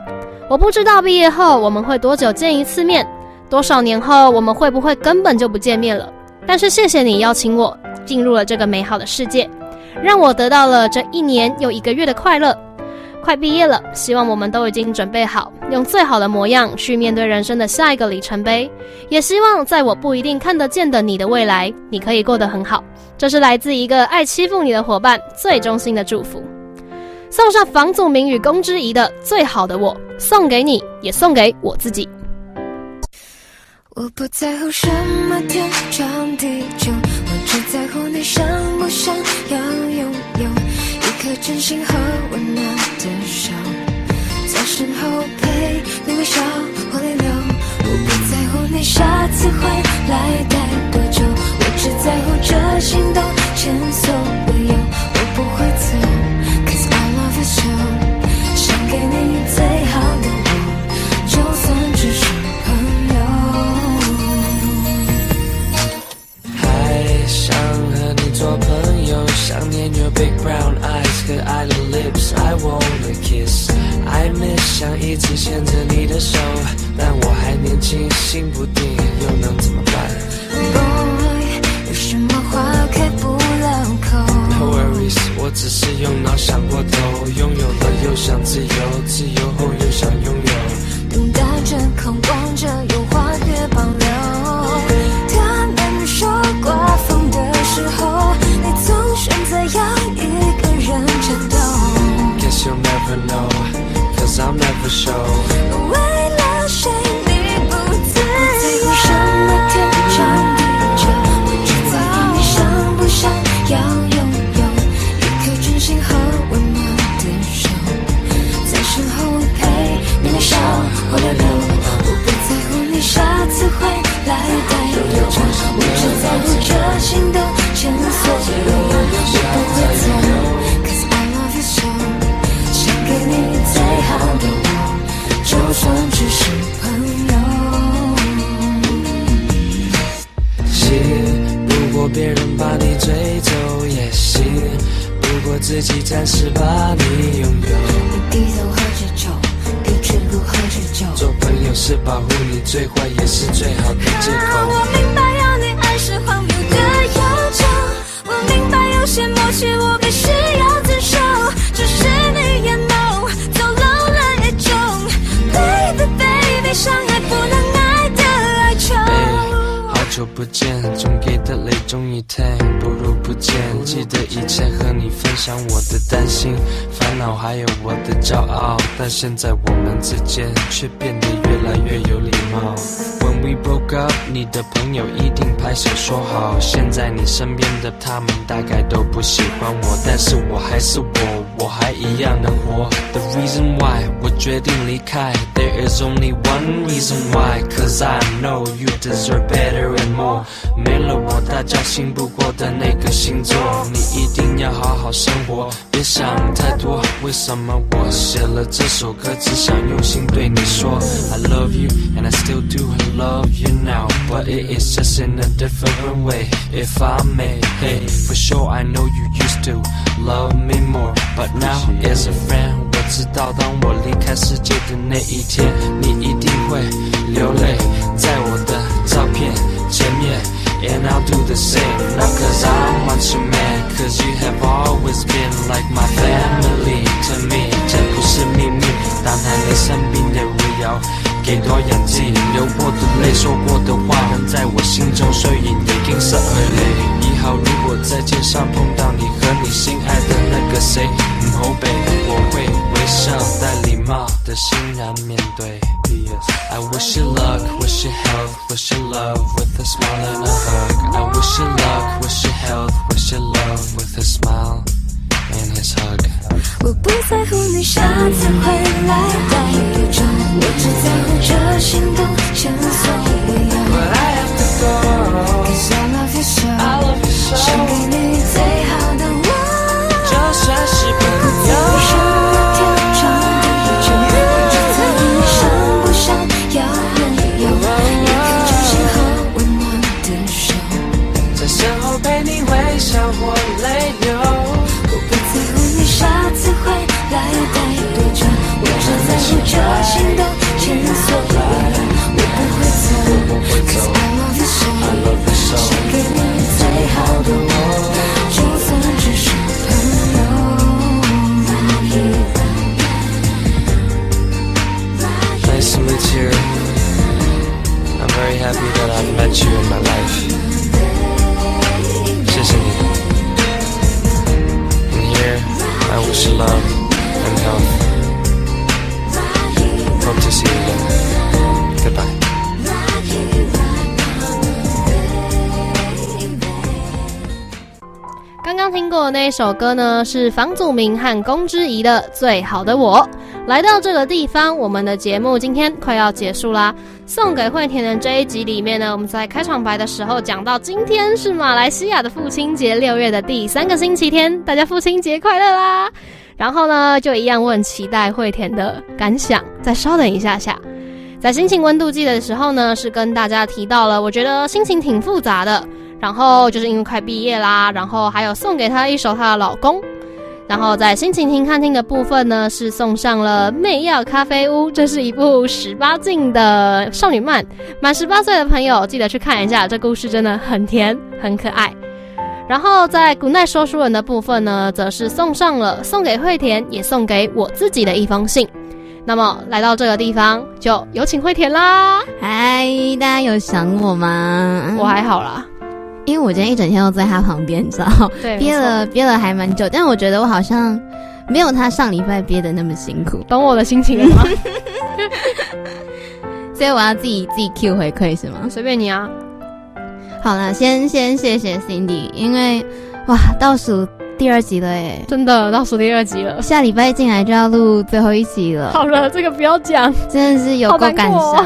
A: 我不知道毕业后我们会多久见一次面，多少年后我们会不会根本就不见面了。但是谢谢你邀请我进入了这个美好的世界，让我得到了这一年又一个月的快乐。快毕业了，希望我们都已经准备好，用最好的模样去面对人生的下一个里程碑。也希望在我不一定看得见的你的未来，你可以过得很好。这是来自一个爱欺负你的伙伴最衷心的祝福。送上房祖名与龚之仪的《最好的我》，送给你，也送给我自己。
F: 我不在乎什么天长地久，我只在乎你想不想要拥有一颗真心和温暖的手，在身后陪你微笑或泪流。我不在乎你下次会来待多久，我只在乎这心动前所未有，我不会走。
G: Big brown eyes 可爱的 lips，I wanna kiss。I miss 想一直牵着你的手，但我还年轻，心不定，又能怎么办
F: ？Boy，有什么话开不了口
G: ？No worries，我只是用脑想过头，拥有了又想自由，自由后又想拥有。
F: 等待着，渴望着，有话别保留。
G: never know, cause I'll never show. 但现在我们之间却变得越来越有礼貌。When we broke up，你的朋友一定拍手说好。现在你身边的他们大概都不喜欢我，但是我还是我，我还一样能活。The reason why 我决定离开，There is only one reason why，cause I know you deserve better and more。没了我，大家信不过的那个星座，你一定要好好生活，别想太多。为什么我写了这首歌，只想用心对你说，I love you and I still do love you now, but it is just in a different way. If I may, hey, for sure I know you used to love me more, but now as a friend，我知道当我离开世界的那一天，你一定会流泪在我的照片。Do the same, not cause I want you man Cause you have always been like my family to me 这不是秘密，当还没生病的路遥给多氧气，流过的泪，说过的话，能在我心中虽然，已经失去你。以后如果在街上碰到你和你心爱的那个谁，嗯，后背，我会微笑，带礼貌的欣然面对。I wish you luck, wish you health, wish you love with a smile and a hug. I wish you luck, wish you health, wish you love with a smile and his hug.
F: 我不在乎你下次回来待多久，我只在乎这心动前所未有。
G: But I have to go.
F: Cause I love you
G: so，I love you so.
F: 想给你最好的我。
G: 就算是朋友。
F: 待多久，我只在乎这心动，前所愿，我不会走。Cause I love you so，想给你最好的我，
G: 就算只是
F: 朋友。
G: Nice to meet you. I'm very happy that I met you in my life. 谢谢你。Here, I wish you love.
F: Hope to see you again. Goodbye.
A: 刚刚听过的那一首歌呢，是房祖名和龚之仪的《最好的我》。来到这个地方，我们的节目今天快要结束啦。送给惠田的这一集里面呢，我们在开场白的时候讲到，今天是马来西亚的父亲节，六月的第三个星期天，大家父亲节快乐啦！然后呢，就一样问期待惠田的感想。再稍等一下下，在心情温度计的时候呢，是跟大家提到了，我觉得心情挺复杂的。然后就是因为快毕业啦，然后还有送给她一首她的老公。然后在心情厅看厅的部分呢，是送上了《媚药咖啡屋》，这是一部十八禁的少女漫，满十八岁的朋友记得去看一下，这故事真的很甜很可爱。然后在古奈说书人的部分呢，则是送上了送给惠田，也送给我自己的一封信。那么来到这个地方，就有请惠田啦。
B: 嗨，大家有想我吗？
A: 我还好啦，
B: 因为我今天一整天都在他旁边，你知道，
A: 对
B: 憋了憋了还蛮久，但我觉得我好像没有他上礼拜憋的那么辛苦，
A: 懂我的心情了吗？
B: 所以我要自己自己 Q 回馈是吗？
A: 随便你啊。
B: 好了，先先谢谢 Cindy，因为哇，倒数第二集了耶，
A: 真的倒数第二集了，
B: 下礼拜进来就要录最后一集了，
A: 好了，这个不要讲，
B: 真的是有够感伤。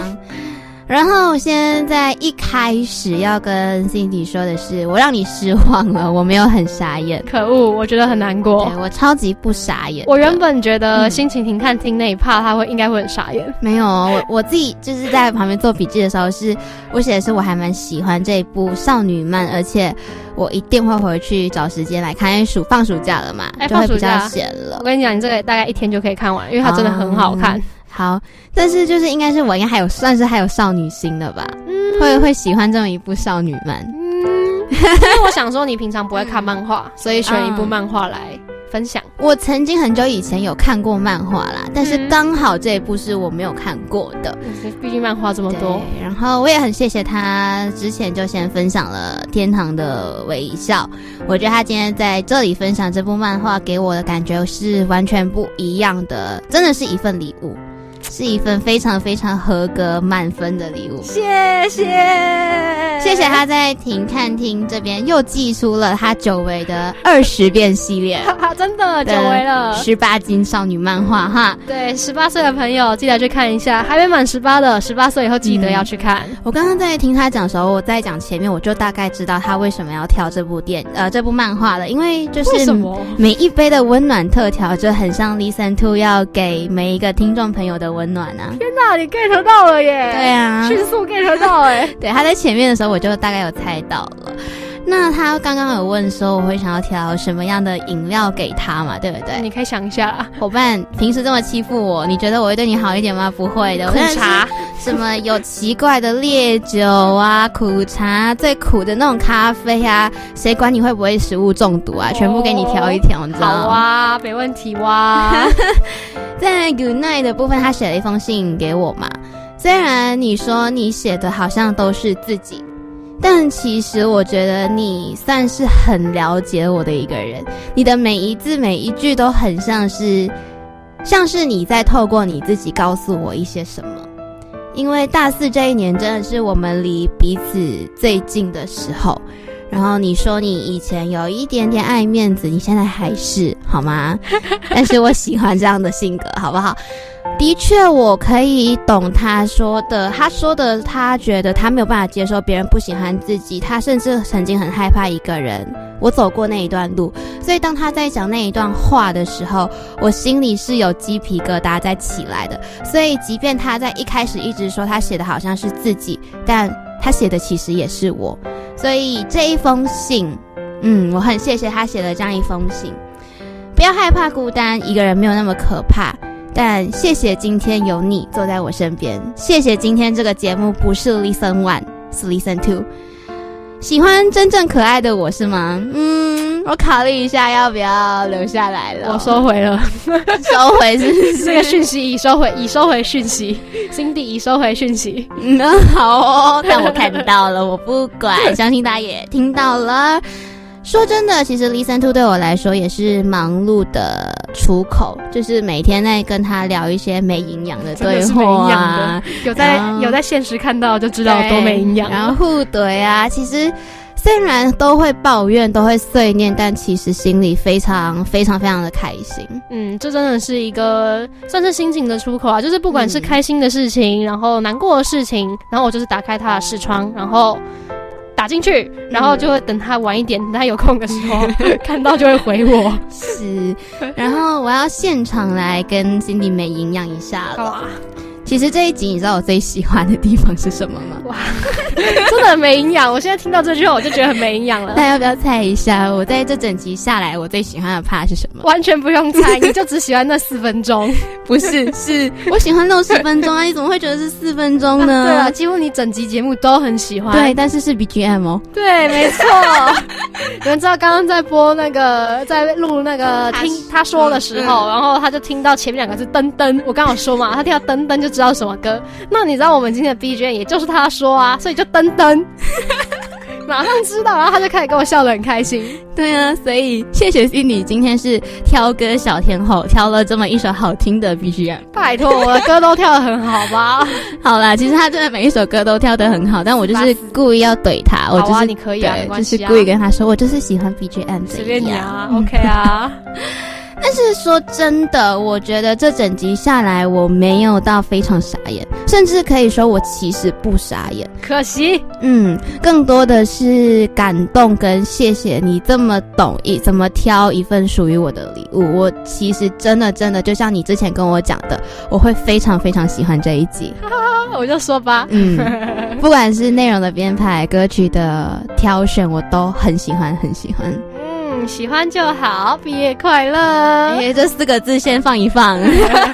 B: 然后现在一开始要跟 Cindy 说的是，我让你失望了，我没有很傻眼，
A: 可恶，我觉得很难过
B: 对。我超级不傻眼。
A: 我原本觉得
B: 嗯
A: 心情停看听那一趴他会应该会很傻眼，
B: 没有，我我自己就是在旁边做笔记的时候是，我写的是我还蛮喜欢这一部少女漫，而且我一定会回去找时间来看，因为暑放暑假了嘛，
A: 哎
B: 就会比较闲了
A: 我。跟你讲，你这个大概一天就可以看完，因为它真的很好看。
B: 好，但是就是应该是我应该还有算是还有少女心的吧，会会喜欢这么一部少女漫。
A: 嗯，因为我想说你平常不会看漫画，所以选一部漫画来分享。
B: 我曾经很久以前有看过漫画啦，但是
A: 嗯
B: 刚好这一部是我没有看过的。
A: 毕竟漫画这么多，
B: 然后我也很谢谢他之前就先分享了《天堂的微笑》，我觉得他今天在这里分享这部漫画，给我的感觉是完全不一样的，真的是一份礼物，是一份非常非常合格满分的礼物。
A: 谢谢，
B: 谢谢他在停看厅这边又寄出了他久违的二十遍系列
A: 哈哈，真的久违了。
B: 十八禁少女漫画哈。
A: 对，十八岁的朋友记得去看一下，还没满十八的，十八岁以后记得要去看。
B: 我刚刚在听他讲的时候，我在讲前面，我就大概知道他为什么要挑这部电呃这部漫画了，因为就是？每一杯的温暖特调就很像 Listen to 要给每一个听众朋友的温暖啊。
A: 天哪，你 get 到了耶！
B: 对啊，
A: 迅速 get 到哎。
B: 对，他在前面的时候我就大概有猜到了。那他刚刚有问说我会想要调什么样的饮料给他嘛，对不对？
A: 你可以想一下啦，
B: 伙伴平时这么欺负我，你觉得我会对你好一点吗？不会的，我
A: 苦茶，
B: 什么有奇怪的烈酒啊、苦茶、最苦的那种咖啡啊，谁管你会不会食物中毒啊？全部给你调一调，你知道吗好？
A: 啊，没问题哇。
B: 在 Good Night 的部分，他写了一封信给我嘛。虽然你说你写的好像都是自己，但其实我觉得你算是很了解我的一个人。你的每一字每一句都很像是，像是你在透过你自己告诉我一些什么。因为大四这一年真的是我们离彼此最近的时候。然后你说你以前有一点点爱面子，你现在还是好吗？但是我喜欢这样的性格，好不好？的确，我可以懂他说的。他说的，他觉得他没有办法接受别人不喜欢自己，他甚至曾经很害怕一个人。我走过那一段路，所以当他在讲那一段话的时候，我心里是有鸡皮疙瘩在起来的。所以，即便他在一开始一直说他写的好像是自己，但他写的其实也是我。所以这一封信，嗯，我很谢谢他写了这样一封信。不要害怕孤单，一个人没有那么可怕。但谢谢今天有你坐在我身边，谢谢今天这个节目不是 Listen One，是 Listen Two。喜欢真正可爱的我是吗？嗯，我考虑一下要不要留下来了。
A: 我收回了
B: 收回是
A: 这个讯息，已收回，已收回讯息。Cindy 已收回讯息。
B: 嗯，好哦，但我看到了，我不管，相信大家也听到了。说真的，其实 Listen to 对我来说也是忙碌的出口，就是每天在跟他聊一些没营养的对话
A: 养
B: 啊
A: 的，有在有在现实看到就知道多没营养。
B: 然后互怼啊，其实虽然都会抱怨，都会碎念，但其实心里非常非常非常的开心。
A: 嗯，这真的是一个算是心情的出口啊，就是不管是
B: 嗯
A: 开心的事情，然后难过的事情，然后我就是打开他的视窗，然后打进去，然后就会等他晚一点，等他有空的时候 看到就会回我。
B: 是，然后我要现场来跟 Cindy 美营养一下了。其实这一集你知道我最喜欢的地方是什么吗？
A: 哇 真的很没营养。我现在听到这句话，我就觉得很没营养了
B: 大。家要不要猜一下？我在这整集下来，我最喜欢的 part 是什么？
A: 完全不用猜，你就只喜欢那四分钟。
B: 不是，是 我喜欢六十分钟啊！你怎么会觉得是四分钟呢？
A: 对啊，几乎你整集节目都很喜欢。
B: 对，但是是 BGM 哦。
A: 对，没错。你们知道刚刚在播那个，在录那个听他说的时候，然后他就听到前面两个字噔噔，我刚好说嘛，他听到噔噔就知道什么歌。那你知道我们今天的 BGM 也就是他说啊，所以就噔噔，马上知道，然后他就开始跟我笑得很开心。
B: 对啊，所以谢谢 Cindy 今天是挑歌小天后，挑了这么一首好听的 BGM。
A: 拜托，我的歌都跳得很好吧？
B: 好啦，其实他真的每一首歌都跳得很好，但我就是故意要怼他，我就是、
A: 啊你可以啊
B: 就是故意跟他说，我就是喜欢 BGM
A: 随便你啊，OK 啊。
B: 但是说真的，我觉得这整集下来，我没有到非常傻眼，甚至可以说我其实不傻眼。
A: 可惜，
B: 嗯，更多的是感动跟谢谢你这么懂一怎么挑一份属于我的礼物。我其实真的真的就像你之前跟我讲的，我会非常非常喜欢这一集。
A: 我就说吧。
B: 嗯，不管是内容的编排、歌曲的挑选，我都很喜欢，很喜欢。
A: 嗯，喜欢就好，毕业快乐。
B: 因为这四个字先放一放，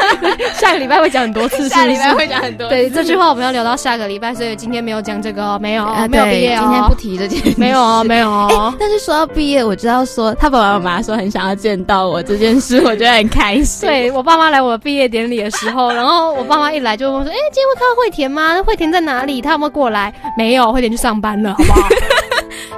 A: 下个礼拜会讲很多次，下礼拜会？
B: 讲很多
A: 对这句话我们要留到下个礼拜，所以今天没有讲这个哦，没有，
B: 啊，
A: 没有毕业哦，
B: 今天不提这件事，
A: 没有哦，没有哦。
B: 但是说到毕业，我知道说他爸爸妈妈说很想要见到我这件事，我觉得很开心。
A: 对我爸妈来我毕业典礼的时候，然后我爸妈一来就问我说：“哎、今天会看到惠田吗？惠田在哪里？他有没有过来？”没有，惠田去上班了，好不好？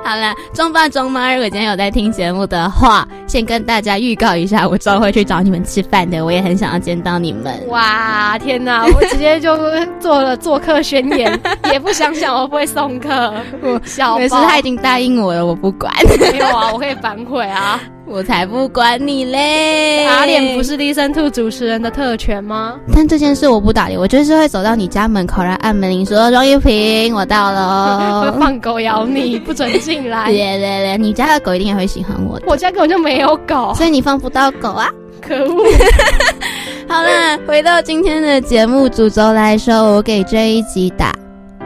B: 好了，中爸中妈，如果今天有在听节目的话，先跟大家预告一下，我之后会去找你们吃饭的，我也很想要见到你们。
A: 哇，天哪！我直接就做了做客宣言，也不想想我会不会送客。我小
B: 可是他已经答应我了，我不管，
A: 没有啊，我可以反悔啊。
B: 我才不管你嘞。
A: 打脸不是 Listen to 主持人的特权吗？
B: 但这件事我不打脸，我就是会走到你家门口，然后按门铃说：“庄一平，我到了
A: 会
B: 哦。
A: 放狗咬你，不准进”来。
B: 对对对，你家的狗一定也会喜欢我的，
A: 我家根本就没有狗，
B: 所以你放不到狗啊。
A: 可恶！
B: 好了，回到今天的节目主轴来说，我给这一集打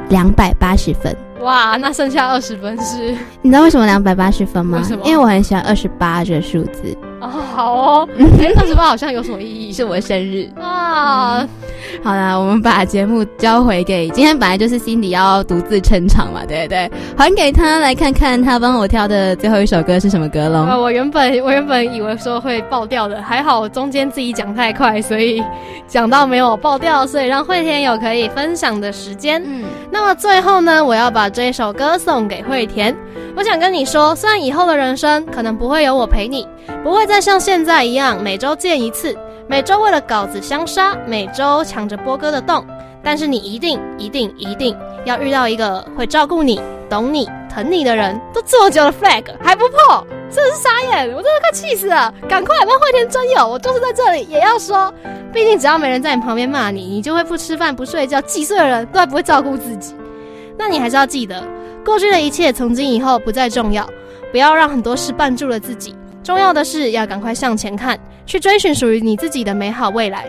B: 两百八十分。
A: 哇，那剩下二十分是
B: 你知道为什么两百八十分吗
A: 为什么？
B: 因为我很喜欢二十八这个数字，
A: 哦，好哦，哎，二十八好像有什么意义？
B: 是我生日。
A: 啊，
B: 好啦，我们把节目交回给今天本来就是 Cindy 要独自撑场嘛，对不对？还给他来看看他帮我挑的最后一首歌是什么歌
A: 呃，
B: 喽。
A: 我原本我原本以为说会爆掉的，还好我中间自己讲太快，所以讲到没有爆掉，所以让惠田有可以分享的时间。
B: 嗯，
A: 那么最后呢，我要把这首歌送给惠田。我想跟你说，虽然以后的人生可能不会有我陪你，不会再像现在一样每周见一次，每周为了稿子相杀，每周抢着播歌的洞，但是你一定一定一定要遇到一个会照顾你、懂你、疼你的人。都这么久的 flag 还不破，真是傻眼！我真的快气死了！赶快帮惠田真友，我就是在这里也要说，毕竟只要没人在你旁边骂你，你就会不吃饭不睡觉，几岁的人都还不会照顾自己。那你还是要记得，过去的一切从今以后不再重要，不要让很多事绊住了自己。重要的是要赶快向前看，去追寻属于你自己的美好未来。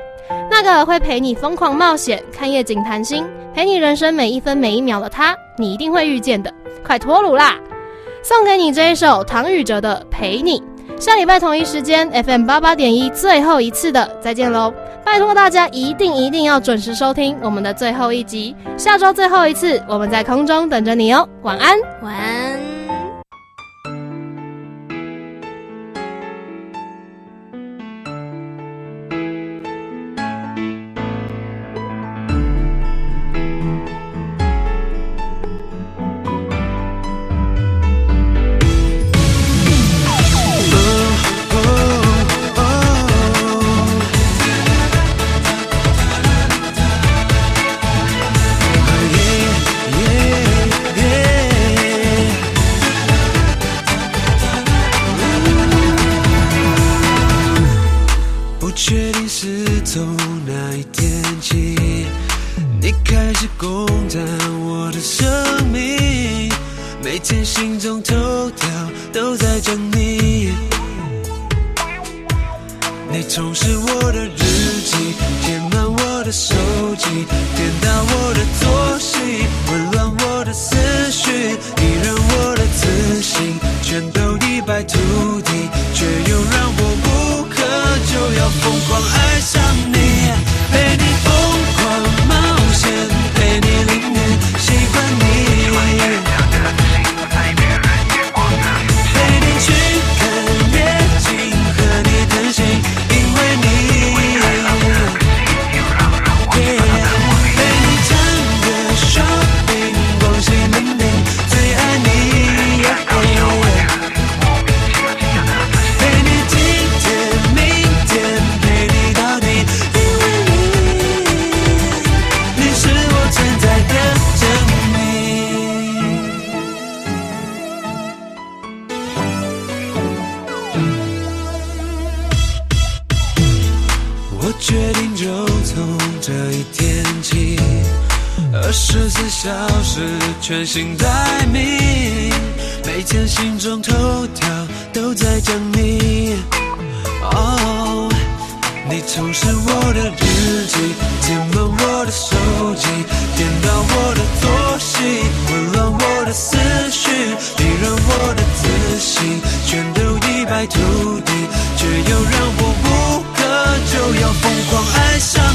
A: 那个会陪你疯狂冒险、看夜景谈心、陪你人生每一分每一秒的他，你一定会遇见的。快脱鲁啦！送给你这一首唐禹哲的《陪你》。下礼拜同一时间 FM 八八点一最后一次的再见喽！拜托大家一定一定要准时收听我们的最后一集，下周最后一次，我们在空中等着你哦。晚安。
B: 晚安。
H: 决定就从这一天起二十四小时全心待命每天心中头条都在讲你哦你总是我的日记填满我的手机颠倒我的作息混乱我的思绪你让我的自信全都一败涂地却又让我不要疯狂爱上。